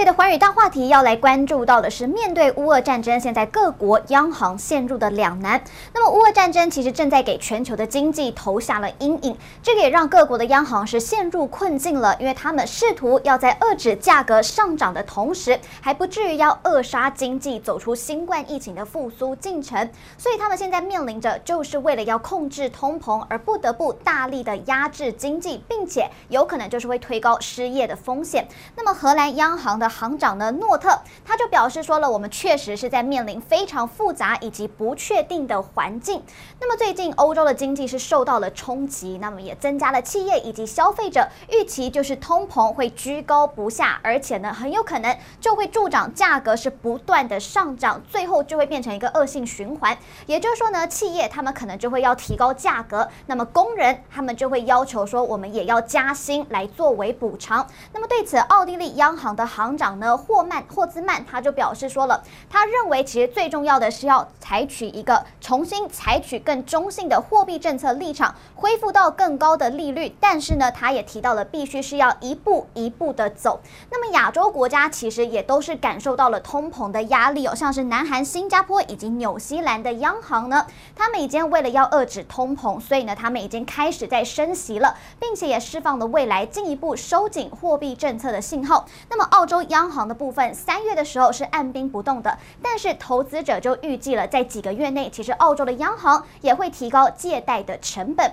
节的寰宇大话题要来关注到的是，面对乌俄战争，现在各国央行陷入的两难。那么，乌俄战争其实正在给全球的经济投下了阴影，这个也让各国的央行是陷入困境了，因为他们试图要在遏制价格上涨的同时，还不至于要扼杀经济走出新冠疫情的复苏进程。所以，他们现在面临着就是为了要控制通膨，而不得不大力的压制经济，并且有可能就是会推高失业的风险。那么，荷兰央。行的行长呢，诺特他就表示说了，我们确实是在面临非常复杂以及不确定的环境。那么最近欧洲的经济是受到了冲击，那么也增加了企业以及消费者预期，就是通膨会居高不下，而且呢很有可能就会助长价格是不断的上涨，最后就会变成一个恶性循环。也就是说呢，企业他们可能就会要提高价格，那么工人他们就会要求说，我们也要加薪来作为补偿。那么对此，奥地利央行的行行长呢，霍曼霍兹曼他就表示说了，他认为其实最重要的是要采取一个重新采取更中性的货币政策立场，恢复到更高的利率。但是呢，他也提到了必须是要一步一步的走。那么亚洲国家其实也都是感受到了通膨的压力哦，像是南韩、新加坡以及纽西兰的央行呢，他们已经为了要遏制通膨，所以呢，他们已经开始在升息了，并且也释放了未来进一步收紧货币政策的信号。那么澳洲央行的部分，三月的时候是按兵不动的，但是投资者就预计了，在几个月内，其实澳洲的央行也会提高借贷的成本。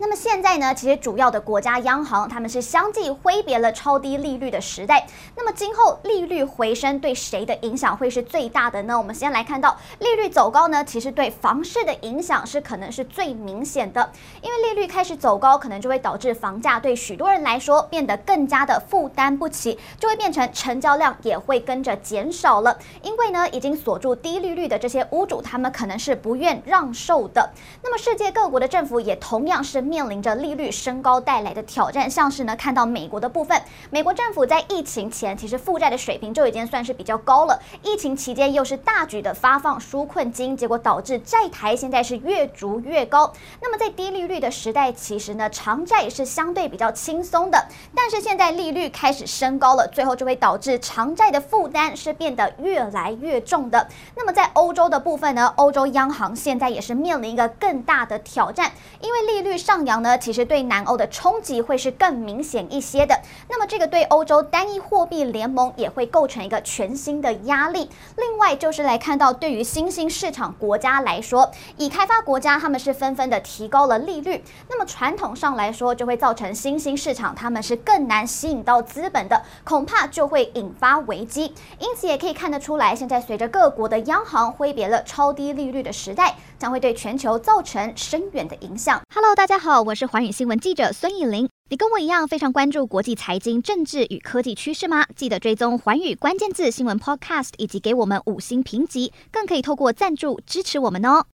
那么现在呢，其实主要的国家央行他们是相继挥别了超低利率的时代。那么今后利率回升对谁的影响会是最大的呢？我们先来看到利率走高呢，其实对房市的影响是可能是最明显的，因为利率开始走高，可能就会导致房价对许多人来说变得更加的负担不起，就会变成成交量也会跟着减少了。因为呢，已经锁住低利率的这些屋主，他们可能是不愿让售的。那么世界各国的政府也同样是。面临着利率升高带来的挑战，像是呢，看到美国的部分，美国政府在疫情前其实负债的水平就已经算是比较高了，疫情期间又是大举的发放纾困金，结果导致债台现在是越筑越高。那么在低利率的时代，其实呢，长债是相对比较轻松的，但是现在利率开始升高了，最后就会导致长债的负担是变得越来越重的。那么在欧洲的部分呢，欧洲央行现在也是面临一个更大的挑战，因为利率上。上扬呢，其实对南欧的冲击会是更明显一些的。那么，这个对欧洲单一货币联盟也会构成一个全新的压力。另外，就是来看到对于新兴市场国家来说，已开发国家他们是纷纷的提高了利率。那么，传统上来说，就会造成新兴市场他们是更难吸引到资本的，恐怕就会引发危机。因此，也可以看得出来，现在随着各国的央行挥别了超低利率的时代，将会对全球造成深远的影响。Hello，大家好。好，我是寰宇新闻记者孙艺玲。你跟我一样非常关注国际财经、政治与科技趋势吗？记得追踪寰宇关键字新闻 Podcast，以及给我们五星评级，更可以透过赞助支持我们哦。